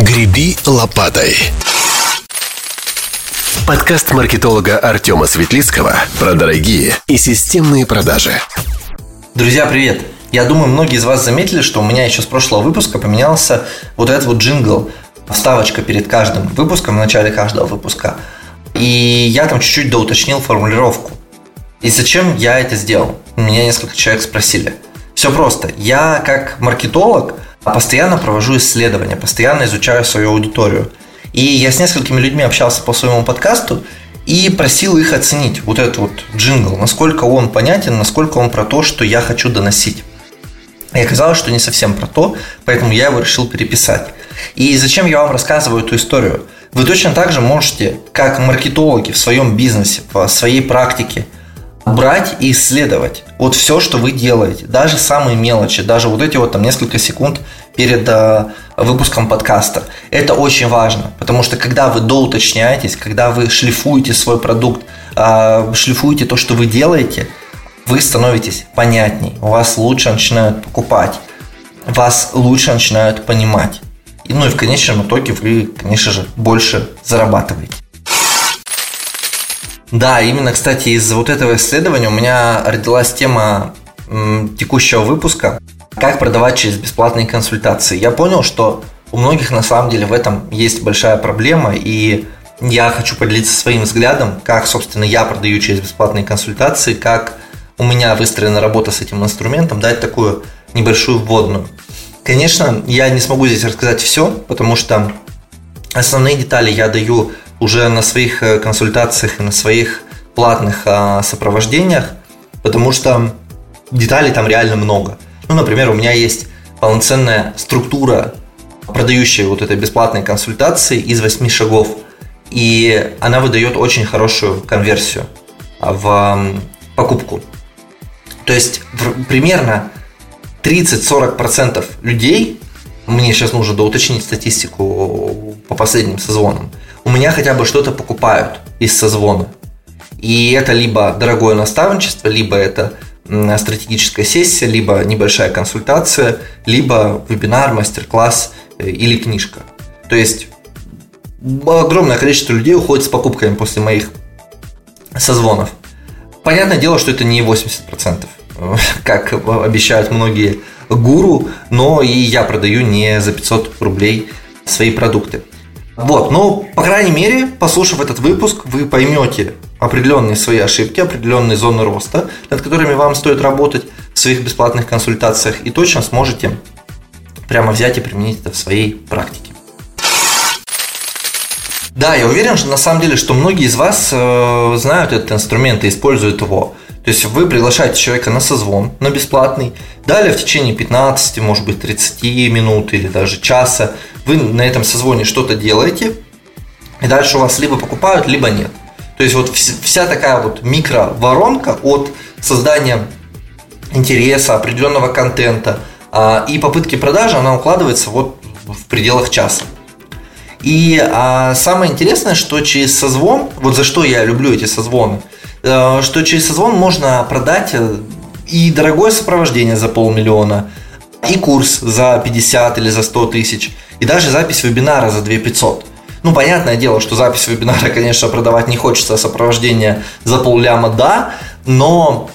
«Греби лопатой». Подкаст маркетолога Артема Светлицкого про дорогие и системные продажи. Друзья, привет! Я думаю, многие из вас заметили, что у меня еще с прошлого выпуска поменялся вот этот вот джингл, вставочка перед каждым выпуском, в начале каждого выпуска. И я там чуть-чуть доуточнил формулировку. И зачем я это сделал? Меня несколько человек спросили. Все просто. Я как маркетолог постоянно провожу исследования, постоянно изучаю свою аудиторию. И я с несколькими людьми общался по своему подкасту и просил их оценить вот этот вот джингл, насколько он понятен, насколько он про то, что я хочу доносить. И оказалось, что не совсем про то, поэтому я его решил переписать. И зачем я вам рассказываю эту историю? Вы точно так же можете, как маркетологи в своем бизнесе, в своей практике – брать и исследовать вот все, что вы делаете, даже самые мелочи, даже вот эти вот там несколько секунд перед э, выпуском подкаста. Это очень важно, потому что когда вы доуточняетесь, когда вы шлифуете свой продукт, э, шлифуете то, что вы делаете, вы становитесь понятней, вас лучше начинают покупать, вас лучше начинают понимать. И, ну и в конечном итоге вы, конечно же, больше зарабатываете. Да, именно, кстати, из вот этого исследования у меня родилась тема текущего выпуска «Как продавать через бесплатные консультации». Я понял, что у многих на самом деле в этом есть большая проблема, и я хочу поделиться своим взглядом, как, собственно, я продаю через бесплатные консультации, как у меня выстроена работа с этим инструментом, дать такую небольшую вводную. Конечно, я не смогу здесь рассказать все, потому что основные детали я даю уже на своих э, консультациях и на своих платных а, сопровождениях, потому что деталей там реально много. Ну, например, у меня есть полноценная структура, продающая вот этой бесплатной консультации из восьми шагов, и она выдает очень хорошую конверсию в покупку. То есть примерно 30-40% людей, мне сейчас нужно доуточнить статистику по последним созвонам, у меня хотя бы что-то покупают из созвона. И это либо дорогое наставничество, либо это стратегическая сессия, либо небольшая консультация, либо вебинар, мастер-класс э, или книжка. То есть огромное количество людей уходит с покупками после моих созвонов. Понятное дело, что это не 80%, как обещают многие гуру, но и я продаю не за 500 рублей свои продукты. Вот, ну, по крайней мере, послушав этот выпуск, вы поймете определенные свои ошибки, определенные зоны роста, над которыми вам стоит работать в своих бесплатных консультациях и точно сможете прямо взять и применить это в своей практике. Да, я уверен, что на самом деле, что многие из вас э, знают этот инструмент и используют его. То есть вы приглашаете человека на созвон, на бесплатный, далее в течение 15, может быть 30 минут или даже часа вы на этом созвоне что-то делаете, и дальше у вас либо покупают, либо нет. То есть вот вся такая вот микро-воронка от создания интереса, определенного контента а, и попытки продажи, она укладывается вот в пределах часа. И а, самое интересное, что через созвон, вот за что я люблю эти созвоны – Э, что через созвон можно продать э, и дорогое сопровождение за полмиллиона, и курс за 50 или за 100 тысяч, и даже запись вебинара за 2 500. Ну, понятное дело, что запись вебинара, конечно, продавать не хочется, а сопровождение за полляма да, но,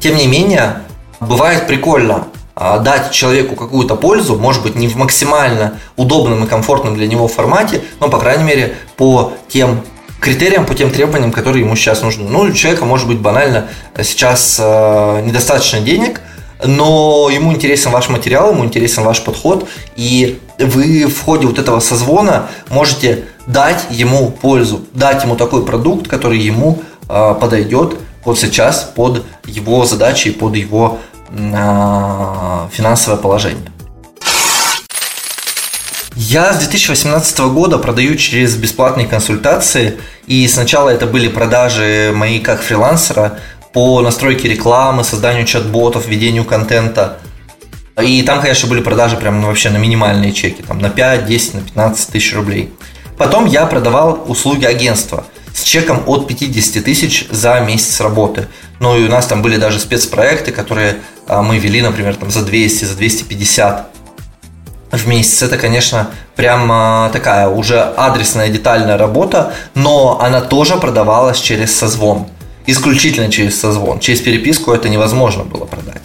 тем не менее, бывает прикольно а, дать человеку какую-то пользу, может быть, не в максимально удобном и комфортном для него формате, но, по крайней мере, по тем критериям, по тем требованиям, которые ему сейчас нужны. Ну, у человека может быть банально сейчас э, недостаточно денег, но ему интересен ваш материал, ему интересен ваш подход, и вы в ходе вот этого созвона можете дать ему пользу, дать ему такой продукт, который ему э, подойдет вот сейчас под его задачи под его э, финансовое положение. Я с 2018 года продаю через бесплатные консультации, и сначала это были продажи мои как фрилансера по настройке рекламы, созданию чат-ботов, ведению контента. И там, конечно, были продажи прям ну, вообще на минимальные чеки, там на 5, 10, на 15 тысяч рублей. Потом я продавал услуги агентства с чеком от 50 тысяч за месяц работы. Ну и у нас там были даже спецпроекты, которые а, мы вели, например, там за 200, за 250 в месяц. Это, конечно, прям а, такая уже адресная детальная работа, но она тоже продавалась через созвон. Исключительно через созвон. Через переписку это невозможно было продать.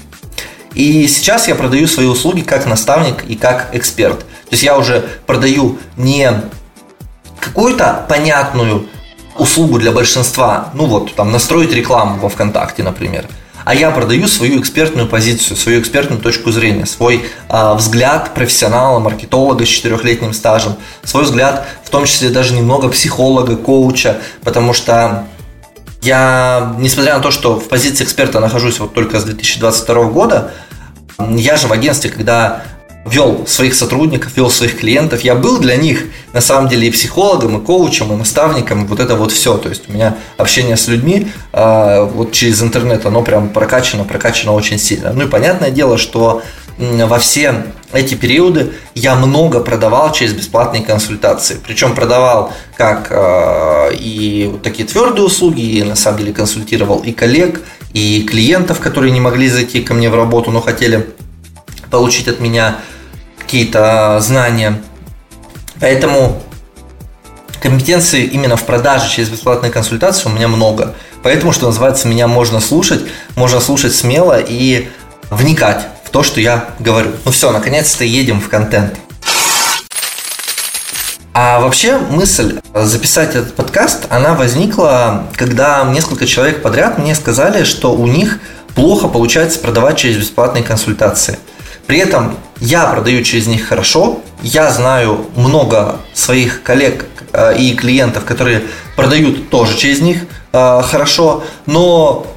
И сейчас я продаю свои услуги как наставник и как эксперт. То есть я уже продаю не какую-то понятную услугу для большинства, ну вот там настроить рекламу во ВКонтакте, например, а я продаю свою экспертную позицию, свою экспертную точку зрения, свой э, взгляд профессионала, маркетолога с четырехлетним стажем, свой взгляд, в том числе даже немного психолога, коуча, потому что я, несмотря на то, что в позиции эксперта нахожусь вот только с 2022 года, я же в агентстве, когда вел своих сотрудников, вел своих клиентов. Я был для них на самом деле и психологом, и коучем, и наставником, вот это вот все. То есть у меня общение с людьми э, вот через интернет, оно прям прокачано, прокачано очень сильно. Ну и понятное дело, что во все эти периоды я много продавал через бесплатные консультации. Причем продавал как э, и вот такие твердые услуги, и на самом деле консультировал и коллег, и клиентов, которые не могли зайти ко мне в работу, но хотели получить от меня какие-то знания. Поэтому компетенции именно в продаже через бесплатные консультации у меня много. Поэтому, что называется, меня можно слушать, можно слушать смело и вникать то, что я говорю. Ну все, наконец-то едем в контент. А вообще мысль записать этот подкаст, она возникла, когда несколько человек подряд мне сказали, что у них плохо получается продавать через бесплатные консультации – при этом я продаю через них хорошо, я знаю много своих коллег э, и клиентов, которые продают тоже через них э, хорошо, но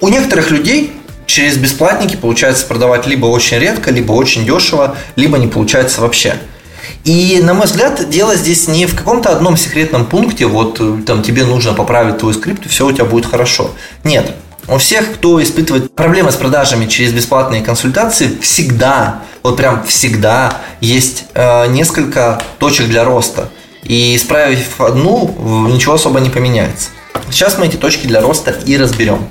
у некоторых людей через бесплатники получается продавать либо очень редко, либо очень дешево, либо не получается вообще. И, на мой взгляд, дело здесь не в каком-то одном секретном пункте, вот э, там тебе нужно поправить твой скрипт, и все у тебя будет хорошо. Нет. У всех, кто испытывает проблемы с продажами через бесплатные консультации, всегда, вот прям всегда есть э, несколько точек для роста. И исправив одну, ничего особо не поменяется. Сейчас мы эти точки для роста и разберем.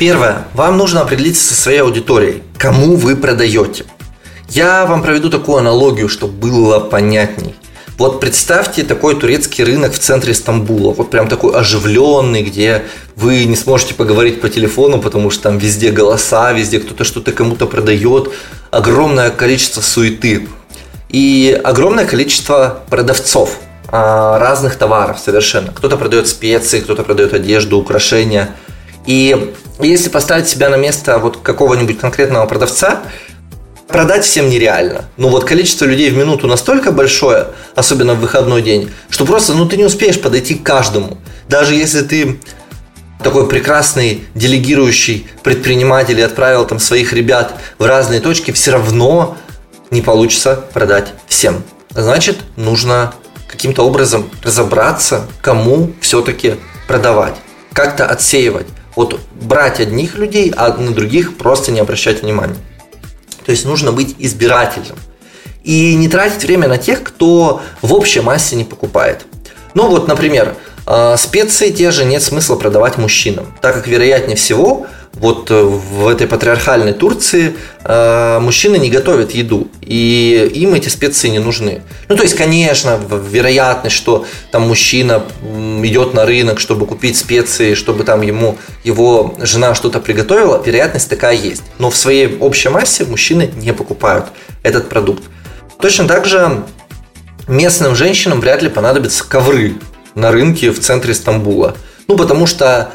Первое. Вам нужно определиться со своей аудиторией. Кому вы продаете? Я вам проведу такую аналогию, чтобы было понятней. Вот представьте такой турецкий рынок в центре Стамбула, вот прям такой оживленный, где вы не сможете поговорить по телефону, потому что там везде голоса, везде кто-то что-то кому-то продает, огромное количество суеты и огромное количество продавцов а, разных товаров совершенно. Кто-то продает специи, кто-то продает одежду, украшения. И если поставить себя на место вот какого-нибудь конкретного продавца, продать всем нереально. Ну вот количество людей в минуту настолько большое, особенно в выходной день, что просто ну ты не успеешь подойти к каждому. Даже если ты такой прекрасный делегирующий предприниматель и отправил там своих ребят в разные точки, все равно не получится продать всем. Значит, нужно каким-то образом разобраться, кому все-таки продавать, как-то отсеивать. Вот брать одних людей, а на других просто не обращать внимания. То есть нужно быть избирательным. И не тратить время на тех, кто в общей массе не покупает. Ну вот, например, а, специи те же нет смысла продавать мужчинам, так как вероятнее всего вот э, в этой патриархальной Турции э, мужчины не готовят еду, и им эти специи не нужны. Ну, то есть, конечно, вероятность, что там мужчина идет на рынок, чтобы купить специи, чтобы там ему его жена что-то приготовила, вероятность такая есть. Но в своей общей массе мужчины не покупают этот продукт. Точно так же местным женщинам вряд ли понадобятся ковры на рынке в центре Стамбула. Ну, потому что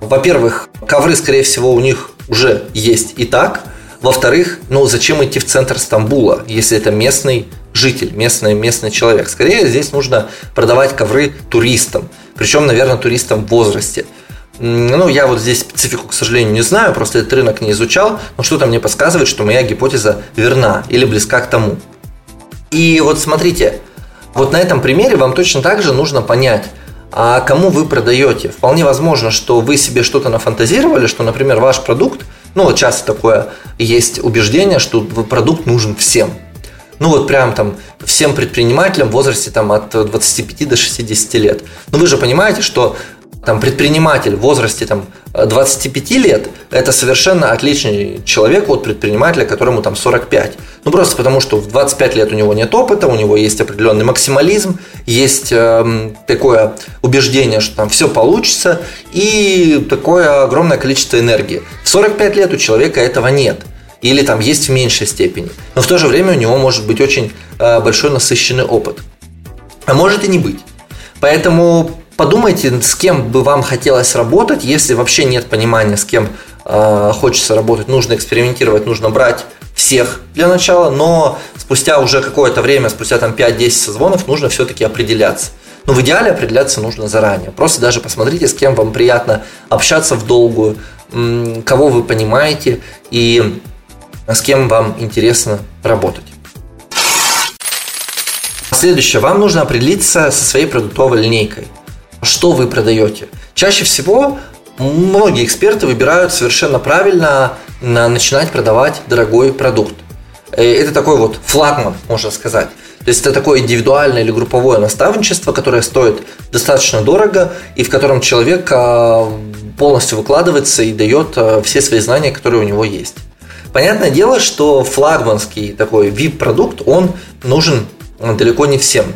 во-первых, ковры, скорее всего, у них уже есть и так. Во-вторых, ну зачем идти в центр Стамбула, если это местный житель, местный, местный человек? Скорее здесь нужно продавать ковры туристам. Причем, наверное, туристам в возрасте. Ну, я вот здесь специфику, к сожалению, не знаю, просто этот рынок не изучал, но что-то мне подсказывает, что моя гипотеза верна или близка к тому. И вот смотрите, вот на этом примере вам точно так же нужно понять, а кому вы продаете. Вполне возможно, что вы себе что-то нафантазировали, что, например, ваш продукт, ну вот часто такое есть убеждение, что продукт нужен всем. Ну вот прям там всем предпринимателям в возрасте там от 25 до 60 лет. Но вы же понимаете, что там, предприниматель в возрасте там, 25 лет – это совершенно отличный человек от предпринимателя, которому там 45. Ну, просто потому, что в 25 лет у него нет опыта, у него есть определенный максимализм, есть э, такое убеждение, что там все получится, и такое огромное количество энергии. В 45 лет у человека этого нет или там есть в меньшей степени. Но в то же время у него может быть очень э, большой насыщенный опыт. А может и не быть. Поэтому подумайте, с кем бы вам хотелось работать, если вообще нет понимания, с кем э, хочется работать, нужно экспериментировать, нужно брать всех для начала, но спустя уже какое-то время, спустя там 5-10 созвонов, нужно все-таки определяться. Но в идеале определяться нужно заранее. Просто даже посмотрите, с кем вам приятно общаться в долгую, кого вы понимаете и с кем вам интересно работать. Следующее. Вам нужно определиться со своей продуктовой линейкой что вы продаете. Чаще всего многие эксперты выбирают совершенно правильно начинать продавать дорогой продукт. Э, это такой вот флагман, можно сказать. То есть это такое индивидуальное или групповое наставничество, которое стоит достаточно дорого и в котором человек а, полностью выкладывается и дает а, все свои знания, которые у него есть. Понятное дело, что флагманский такой VIP-продукт, он нужен далеко не всем.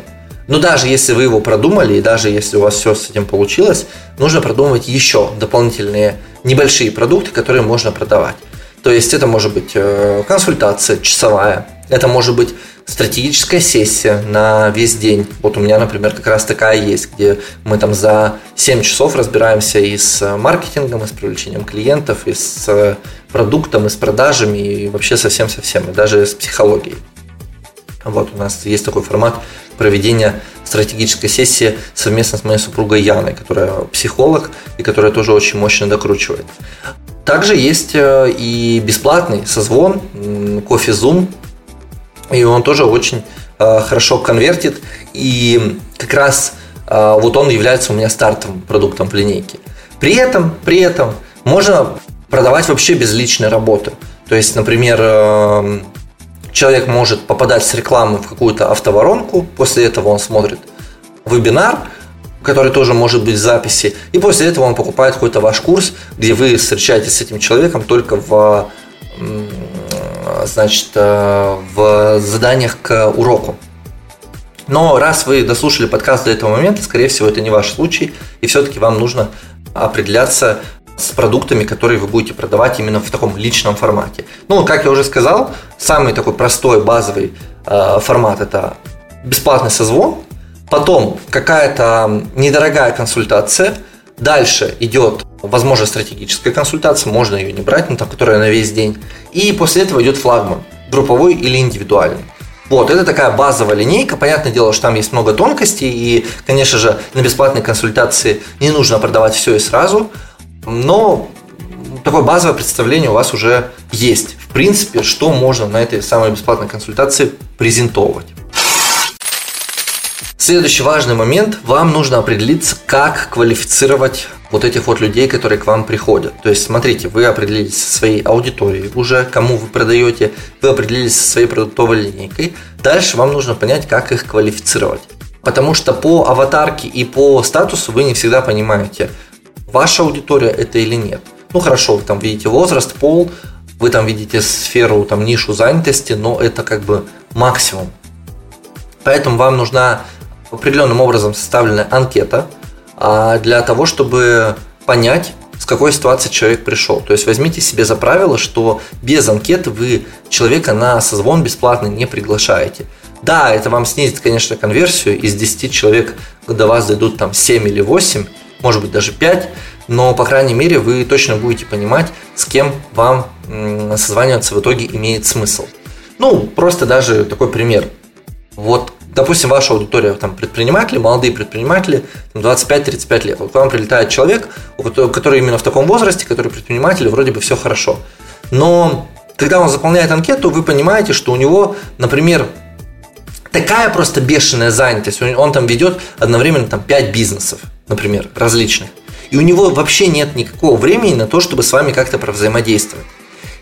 Но даже если вы его продумали, и даже если у вас все с этим получилось, нужно продумывать еще дополнительные небольшие продукты, которые можно продавать. То есть это может быть э, консультация часовая, это может быть стратегическая сессия на весь день. Вот у меня, например, как раз такая есть, где мы там за 7 часов разбираемся и с маркетингом, и с привлечением клиентов, и с продуктом, и с продажами, и вообще совсем-совсем, и даже с психологией. Вот у нас есть такой формат проведения стратегической сессии совместно с моей супругой Яной, которая психолог и которая тоже очень мощно докручивает. Также есть э, и бесплатный созвон, кофе Zoom, и он тоже очень э, хорошо конвертит, и как раз э, вот он является у меня стартовым продуктом в линейке. При этом, при этом можно продавать вообще без личной работы. То есть, например, человек может попадать с рекламы в какую-то автоворонку, после этого он смотрит вебинар, который тоже может быть в записи, и после этого он покупает какой-то ваш курс, где вы встречаетесь с этим человеком только в, значит, э, в заданиях к уроку. Но раз вы дослушали подкаст до этого момента, скорее всего, это не ваш случай, и все-таки вам нужно определяться с продуктами, которые вы будете продавать именно в таком личном формате. Ну, как я уже сказал, самый такой простой базовый э, формат это бесплатный созвон, потом какая-то недорогая консультация, дальше идет возможно стратегическая консультация, можно ее не брать, но там, которая на весь день, и после этого идет флагман, групповой или индивидуальный. Вот, это такая базовая линейка. Понятное дело, что там есть много тонкостей, и, конечно же, на бесплатной консультации не нужно продавать все и сразу. Но такое базовое представление у вас уже есть. В принципе, что можно на этой самой бесплатной консультации презентовать. Следующий важный момент. Вам нужно определиться, как квалифицировать вот этих вот людей, которые к вам приходят. То есть, смотрите, вы определились со своей аудиторией уже, кому вы продаете, вы определились со своей продуктовой линейкой. Дальше вам нужно понять, как их квалифицировать. Потому что по аватарке и по статусу вы не всегда понимаете, ваша аудитория это или нет. Ну хорошо, вы там видите возраст, пол, вы там видите сферу, там нишу занятости, но это как бы максимум. Поэтому вам нужна определенным образом составленная анкета а, для того, чтобы понять, с какой ситуации человек пришел. То есть возьмите себе за правило, что без анкеты вы человека на созвон бесплатно не приглашаете. Да, это вам снизит, конечно, конверсию. Из 10 человек до вас дойдут там 7 или 8, может быть даже 5, но, по крайней мере, вы точно будете понимать, с кем вам созваниваться в итоге имеет смысл. Ну, просто даже такой пример. Вот, допустим, ваша аудитория там предприниматели, молодые предприниматели, 25-35 лет. Вот к вам прилетает человек, который именно в таком возрасте, который предприниматель, вроде бы все хорошо. Но когда он заполняет анкету, вы понимаете, что у него, например, такая просто бешеная занятость. Он там ведет одновременно там 5 бизнесов например, различных. И у него вообще нет никакого времени на то, чтобы с вами как-то взаимодействовать.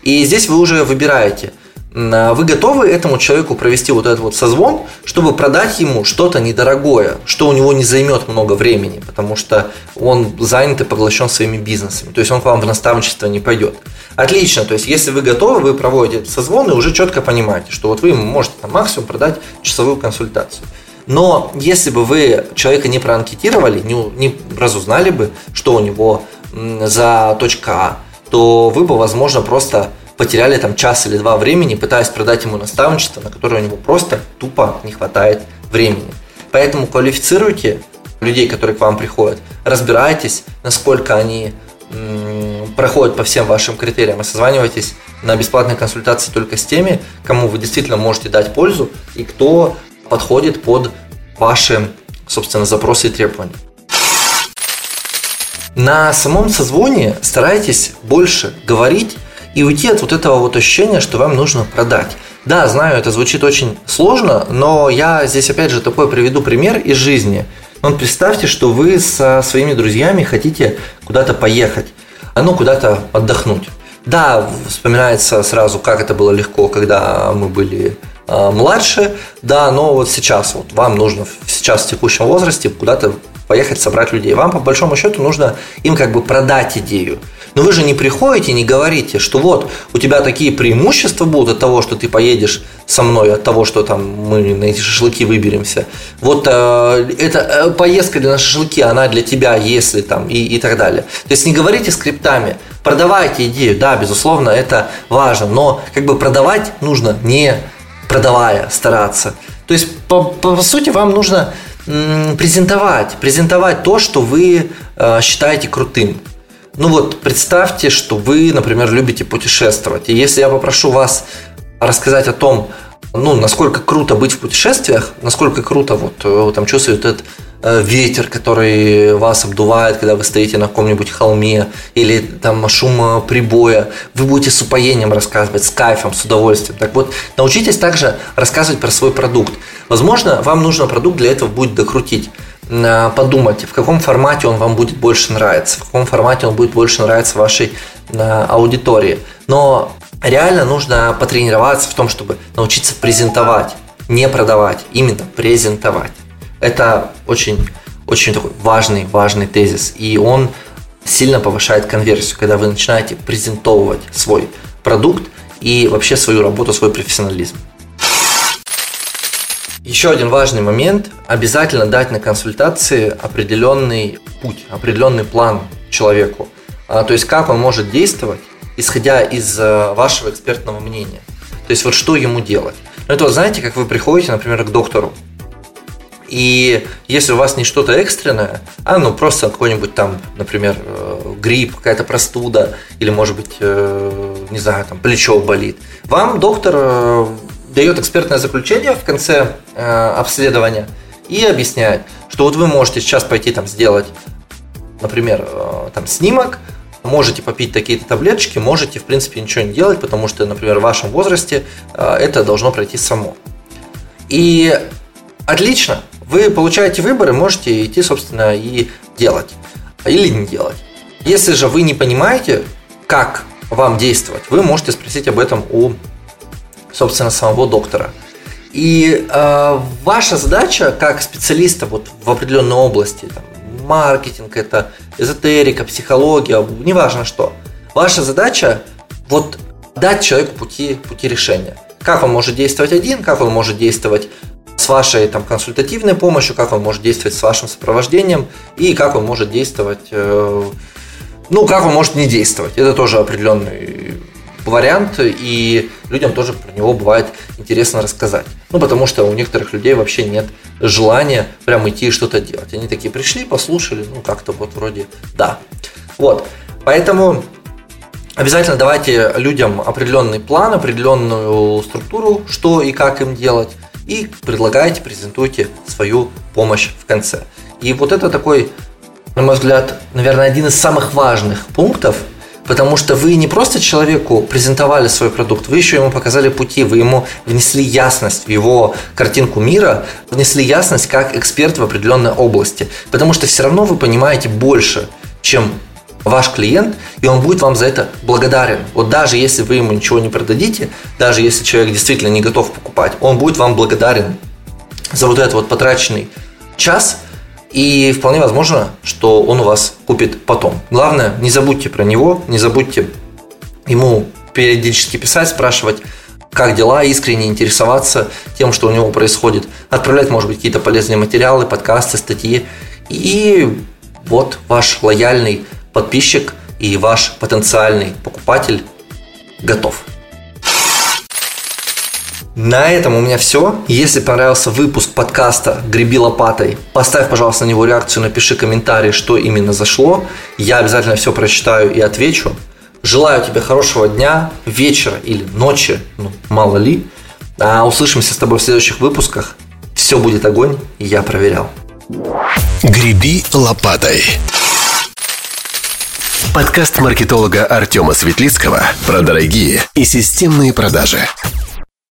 И здесь вы уже выбираете, А вы готовы этому человеку провести вот этот вот созвон, чтобы продать ему что-то недорогое, что у него не займет много времени, потому что он занят и поглощен своими бизнесами. То есть он к вам в наставничество не пойдет. Отлично, то есть если вы готовы, вы проводите созвон и уже четко понимаете, что вот вы ему можете там, максимум продать часовую консультацию. Но если бы вы человека не проанкетировали, не, не разузнали бы, что у него за точка А, то вы бы, возможно, просто потеряли там час или два времени, пытаясь продать ему наставничество, на которое у него просто тупо не хватает времени. Поэтому квалифицируйте людей, которые к вам приходят, разбирайтесь, насколько они проходят по всем вашим критериям и созванивайтесь на бесплатной консультации только с теми, кому вы действительно можете дать пользу и кто подходит под ваши, собственно, запросы и требования. На самом созвоне старайтесь больше говорить и уйти от вот этого вот ощущения, что вам нужно продать. Да, знаю, это звучит очень сложно, но я здесь опять же такой приведу пример из жизни. Вот представьте, что вы со своими друзьями хотите куда-то поехать, а ну куда-то отдохнуть. Да, вспоминается сразу, как это было легко, когда мы были младше, да, но вот сейчас вот вам нужно сейчас в текущем возрасте куда-то поехать собрать людей. Вам по большому счету нужно им как бы продать идею. Но вы же не приходите, не говорите, что вот у тебя такие преимущества будут от того, что ты поедешь со мной, от того, что там мы на эти шашлыки выберемся. Вот э, эта э, поездка для на шашлыки, она для тебя, если там и, и так далее. То есть не говорите скриптами, продавайте идею, да, безусловно, это важно, но как бы продавать нужно не продавая, стараться. То есть по, по, сути вам нужно презентовать, презентовать то, что вы э, считаете крутым. Ну вот представьте, что вы, например, любите путешествовать. И если я попрошу вас рассказать о том, ну, насколько круто быть в путешествиях, насколько круто вот э, там чувствует этот ветер, который вас обдувает, когда вы стоите на каком-нибудь холме, или там шум прибоя, вы будете с упоением рассказывать, с кайфом, с удовольствием. Так вот, научитесь также рассказывать про свой продукт. Возможно, вам нужно продукт для этого будет докрутить подумать, в каком формате он вам будет больше нравиться, в каком формате он будет больше нравиться вашей аудитории. Но реально нужно потренироваться в том, чтобы научиться презентовать, не продавать, именно презентовать. Это очень, очень такой важный, важный тезис. И он сильно повышает конверсию, когда вы начинаете презентовывать свой продукт и вообще свою работу, свой профессионализм. Еще один важный момент. Обязательно дать на консультации определенный путь, определенный план человеку. А, то есть, как он может действовать, исходя из э, вашего экспертного мнения. То есть, вот что ему делать. Ну, это вот знаете, как вы приходите, например, к доктору, и если у вас не что-то экстренное, а ну просто какой-нибудь там, например, э, грипп, какая-то простуда, или может быть, э, не знаю, там плечо болит, вам доктор дает экспертное заключение в конце э, обследования и объясняет, что вот вы можете сейчас пойти там сделать, например, э, там снимок, можете попить такие-то таблеточки, можете в принципе ничего не делать, потому что, например, в вашем возрасте э, это должно пройти само. И отлично, вы получаете выбор и можете идти, собственно, и делать или не делать. Если же вы не понимаете, как вам действовать, вы можете спросить об этом у собственно, самого доктора. И э, ваша задача как специалиста вот в определенной области, там, маркетинг, это эзотерика, психология, неважно что. Ваша задача вот дать человеку пути, пути решения. Как он может действовать один, как он может действовать с вашей там, консультативной помощью, как он может действовать с вашим сопровождением и как он может действовать, э, ну, как он может не действовать. Это тоже определенный вариант, и людям тоже про него бывает интересно рассказать. Ну, потому что у некоторых людей вообще нет желания прям идти и что-то делать. Они такие пришли, послушали, ну, как-то вот вроде да. Вот, поэтому обязательно давайте людям определенный план, определенную структуру, что и как им делать, и предлагайте, презентуйте свою помощь в конце. И вот это такой, на мой взгляд, наверное, один из самых важных пунктов – Потому что вы не просто человеку презентовали свой продукт, вы еще ему показали пути, вы ему внесли ясность в его картинку мира, внесли ясность как эксперт в определенной области. Потому что все равно вы понимаете больше, чем ваш клиент, и он будет вам за это благодарен. Вот даже если вы ему ничего не продадите, даже если человек действительно не готов покупать, он будет вам благодарен за вот этот вот потраченный час, и вполне возможно, что он у вас купит потом. Главное, не забудьте про него, не забудьте ему периодически писать, спрашивать, как дела, искренне интересоваться тем, что у него происходит, отправлять, может быть, какие-то полезные материалы, подкасты, статьи. И вот ваш лояльный подписчик и ваш потенциальный покупатель готов. На этом у меня все. Если понравился выпуск подкаста «Греби лопатой», поставь, пожалуйста, на него реакцию, напиши комментарий, что именно зашло. Я обязательно все прочитаю и отвечу. Желаю тебе хорошего дня, вечера или ночи, ну, мало ли. А услышимся с тобой в следующих выпусках. Все будет огонь, я проверял. «Греби лопатой». Подкаст маркетолога Артема Светлицкого про дорогие и системные продажи.